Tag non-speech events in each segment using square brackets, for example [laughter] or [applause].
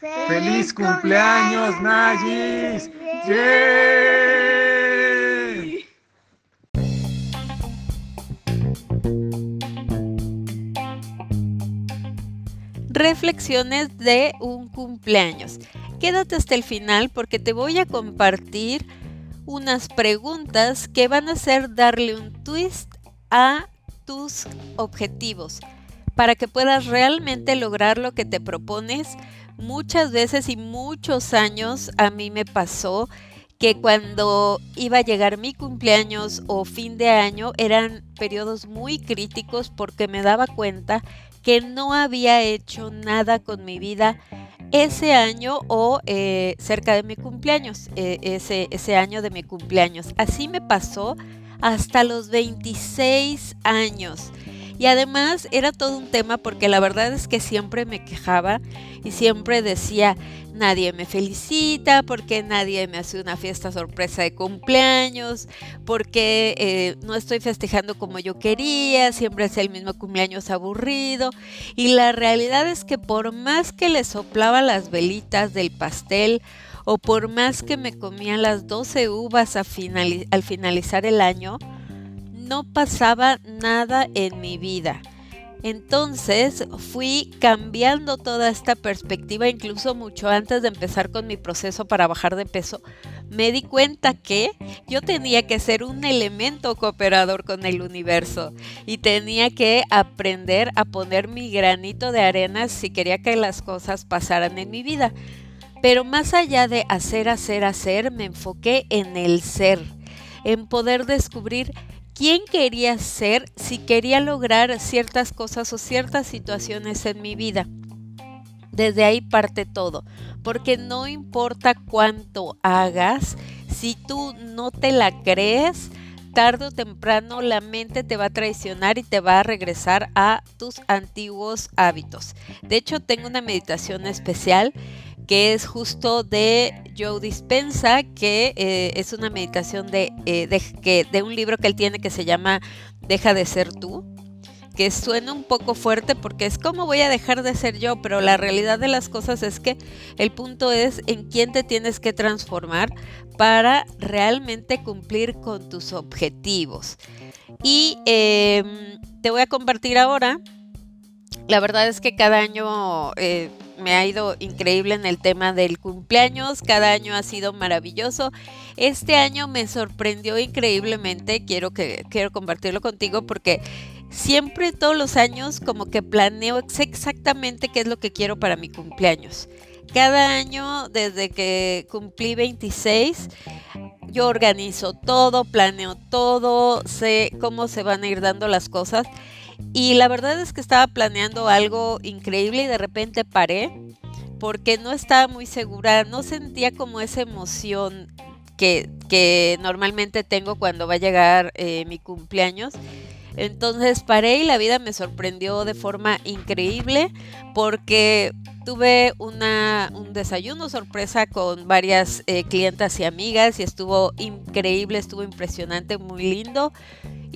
¡Feliz cumpleaños, Magis! ¡Yay! Reflexiones de un cumpleaños. Quédate hasta el final porque te voy a compartir unas preguntas que van a hacer darle un twist a tus objetivos para que puedas realmente lograr lo que te propones. Muchas veces y muchos años a mí me pasó que cuando iba a llegar mi cumpleaños o fin de año eran periodos muy críticos porque me daba cuenta que no había hecho nada con mi vida ese año o eh, cerca de mi cumpleaños, eh, ese, ese año de mi cumpleaños. Así me pasó hasta los 26 años. Y además era todo un tema porque la verdad es que siempre me quejaba y siempre decía, nadie me felicita, porque nadie me hace una fiesta sorpresa de cumpleaños, porque eh, no estoy festejando como yo quería, siempre es el mismo cumpleaños aburrido. Y la realidad es que por más que le soplaba las velitas del pastel, o por más que me comía las 12 uvas al finalizar el año, no pasaba nada en mi vida. Entonces fui cambiando toda esta perspectiva, incluso mucho antes de empezar con mi proceso para bajar de peso, me di cuenta que yo tenía que ser un elemento cooperador con el universo y tenía que aprender a poner mi granito de arena si quería que las cosas pasaran en mi vida. Pero más allá de hacer, hacer, hacer, me enfoqué en el ser, en poder descubrir quién quería ser si quería lograr ciertas cosas o ciertas situaciones en mi vida. Desde ahí parte todo, porque no importa cuánto hagas, si tú no te la crees, tarde o temprano la mente te va a traicionar y te va a regresar a tus antiguos hábitos. De hecho, tengo una meditación especial que es justo de Joe Dispensa, que eh, es una meditación de, eh, de, que, de un libro que él tiene que se llama Deja de ser tú, que suena un poco fuerte porque es como voy a dejar de ser yo, pero la realidad de las cosas es que el punto es en quién te tienes que transformar para realmente cumplir con tus objetivos. Y em, te voy a compartir ahora, la verdad es que cada año... Eh, me ha ido increíble en el tema del cumpleaños, cada año ha sido maravilloso. Este año me sorprendió increíblemente, quiero que quiero compartirlo contigo porque siempre todos los años como que planeo exactamente qué es lo que quiero para mi cumpleaños. Cada año desde que cumplí 26 yo organizo todo, planeo todo, sé cómo se van a ir dando las cosas y la verdad es que estaba planeando algo increíble y de repente paré porque no estaba muy segura, no sentía como esa emoción que, que normalmente tengo cuando va a llegar eh, mi cumpleaños. Entonces paré y la vida me sorprendió de forma increíble porque tuve una, un desayuno sorpresa con varias eh, clientas y amigas y estuvo increíble, estuvo impresionante, muy lindo.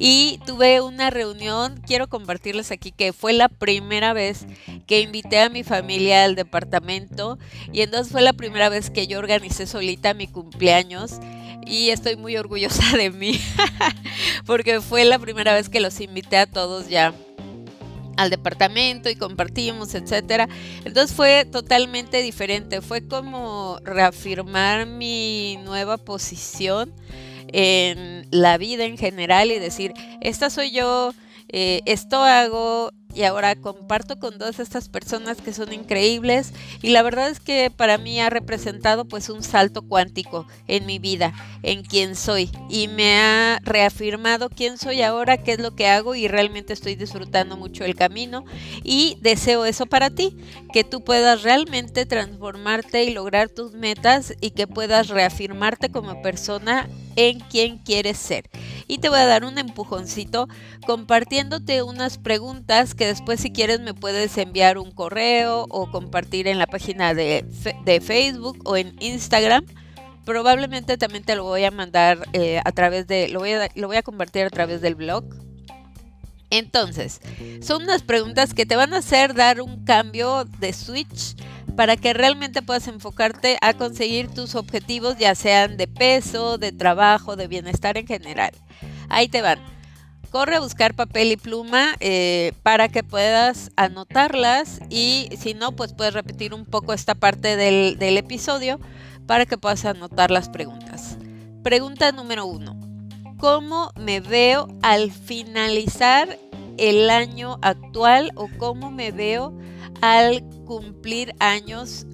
Y tuve una reunión, quiero compartirles aquí que fue la primera vez que invité a mi familia al departamento y entonces fue la primera vez que yo organicé solita mi cumpleaños y estoy muy orgullosa de mí [laughs] porque fue la primera vez que los invité a todos ya al departamento y compartimos, etcétera. Entonces fue totalmente diferente, fue como reafirmar mi nueva posición en la vida en general y decir, esta soy yo, eh, esto hago y ahora comparto con todas estas personas que son increíbles. Y la verdad es que para mí ha representado pues un salto cuántico en mi vida, en quién soy. Y me ha reafirmado quién soy ahora, qué es lo que hago y realmente estoy disfrutando mucho el camino. Y deseo eso para ti, que tú puedas realmente transformarte y lograr tus metas y que puedas reafirmarte como persona en quien quieres ser. Y te voy a dar un empujoncito compartiéndote unas preguntas que después si quieres me puedes enviar un correo o compartir en la página de, Facebook o en Instagram. Probablemente también te lo voy a mandar eh, a través de, lo voy a, lo voy a compartir a través del blog. Entonces, son unas preguntas que te van a hacer dar un cambio de switch para que realmente puedas enfocarte a conseguir tus objetivos, ya sean de peso, de trabajo, de bienestar en general. Ahí te van. Corre a buscar papel y pluma eh, para que puedas anotarlas y si no, pues puedes repetir un poco esta parte del, del episodio para que puedas anotar las preguntas. Pregunta número uno. ¿Cómo me veo al finalizar el año actual o cómo me veo al cumplir años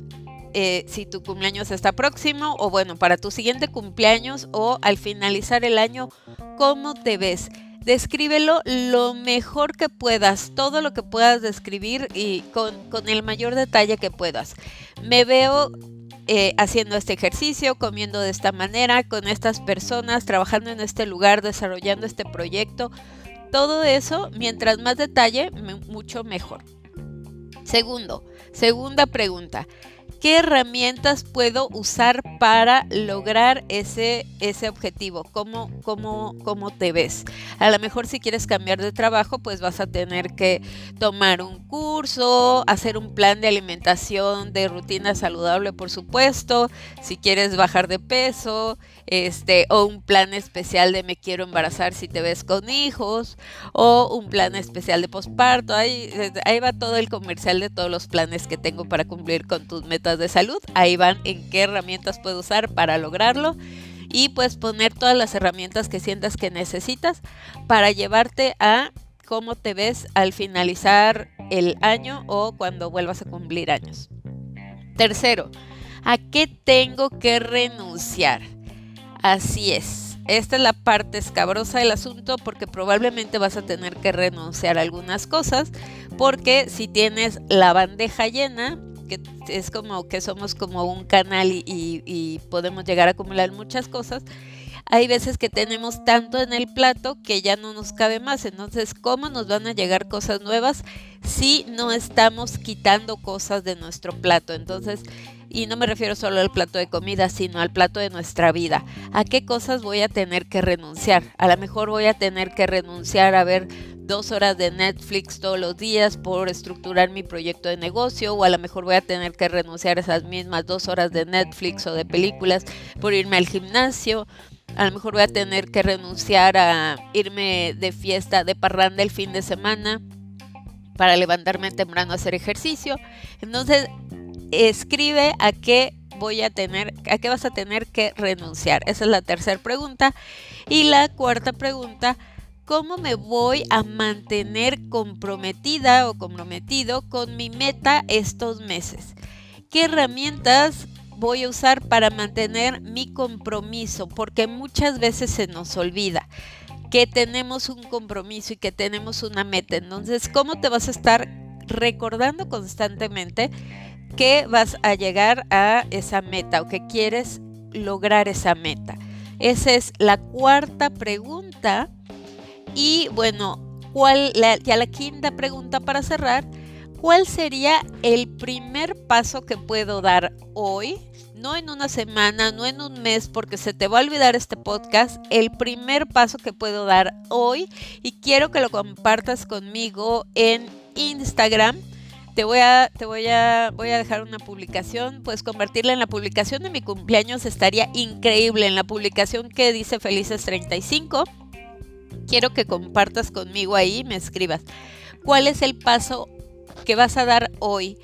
eh, si tu cumpleaños está próximo o bueno, para tu siguiente cumpleaños o al finalizar el año, ¿cómo te ves? Descríbelo lo mejor que puedas, todo lo que puedas describir y con, el mayor detalle que puedas. Me veo eh, haciendo este ejercicio, comiendo de esta manera, con estas personas, trabajando en este lugar, desarrollando este proyecto. Todo eso, mientras más detalle, mucho mejor. Segundo, segunda pregunta. ¿Qué herramientas puedo usar para lograr ese, ese objetivo? ¿Cómo, cómo, ¿Cómo te ves? A lo mejor si quieres cambiar de trabajo, pues vas a tener que tomar un curso, hacer un plan de alimentación, de rutina saludable, por supuesto. Si quieres bajar de peso, este, o un plan especial de me quiero embarazar si te ves con hijos, o un plan especial de posparto. Ahí, ahí va todo el comercial de todos los planes que tengo para cumplir con tus metas de salud. Ahí van en qué herramientas puedo usar para lograrlo. Y pues poner todas las herramientas que sientas que necesitas para llevarte a cómo te ves al finalizar el año o cuando vuelvas a cumplir años. Tercero, ¿a qué tengo que renunciar? Así es. Esta es la parte escabrosa del asunto porque probablemente vas a tener que renunciar a algunas cosas porque si tienes la bandeja llena, que es como que somos como un canal y, podemos llegar a acumular muchas cosas, hay veces que tenemos tanto en el plato que ya no nos cabe más. Entonces, ¿cómo nos van a llegar cosas nuevas si no estamos quitando cosas de nuestro plato? Entonces, y no me refiero solo al plato de comida, sino al plato de nuestra vida. ¿A qué cosas voy a tener que renunciar? A lo mejor voy a tener que renunciar a ver dos horas de Netflix todos los días por estructurar mi proyecto de negocio o a lo mejor voy a tener que renunciar a esas mismas dos horas de Netflix o de películas por irme al gimnasio. A lo mejor voy a tener que renunciar a irme de fiesta, de parranda el fin de semana para levantarme temprano a hacer ejercicio. Entonces, escribe a qué voy a tener, a qué vas a tener que renunciar. Esa es la tercera pregunta. Y la cuarta pregunta, ¿cómo me voy a mantener comprometida o comprometido con mi meta estos meses? ¿Qué herramientas voy a usar para mantener mi compromiso? Porque muchas veces se nos olvida que tenemos un compromiso y que tenemos una meta. Entonces, ¿cómo te vas a estar recordando constantemente que vas a llegar a esa meta o que quieres lograr esa meta. Esa es la cuarta pregunta. Y bueno, ¿cuál, ya la quinta pregunta para cerrar, ¿cuál sería el primer paso que puedo dar hoy? No en una semana, no en un mes, porque se te va a olvidar este podcast. El primer paso que puedo dar hoy y quiero que lo compartas conmigo en Instagram te voy a, te voy a, voy a dejar una publicación, pues convertirla en la publicación de mi cumpleaños estaría increíble, en la publicación que dice Felices 35. Quiero que compartas conmigo ahí, me escribas. ¿Cuál es el paso que vas a dar hoy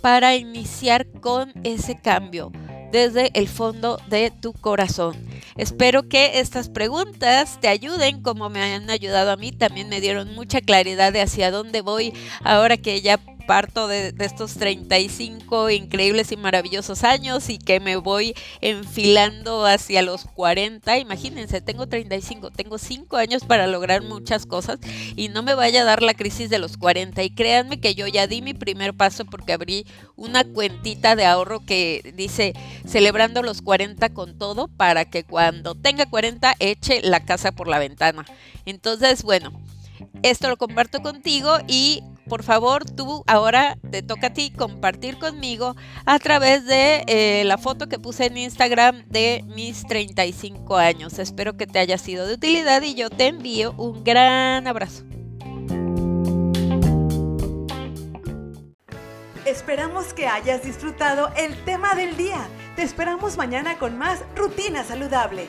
para iniciar con ese cambio desde el fondo de tu corazón? Espero que estas preguntas te ayuden como me han ayudado a mí. También me dieron mucha claridad de hacia dónde voy ahora que ya parto de, estos 35 increíbles y maravillosos años y que me voy enfilando hacia los 40. Imagínense, tengo 35, tengo 5 años para lograr muchas cosas y no me vaya a dar la crisis de los 40. Y créanme que yo ya di mi primer paso porque abrí una cuentita de ahorro que dice celebrando los 40 con todo para que cuando tenga 40 eche la casa por la ventana. Entonces, bueno. Esto lo comparto contigo y por favor, tú ahora te toca a ti compartir conmigo a través de eh, la foto que puse en Instagram de mis 35 años. Espero que te haya sido de utilidad y yo te envío un gran abrazo. Esperamos que hayas disfrutado el tema del día. Te esperamos mañana con más Rutina Saludable.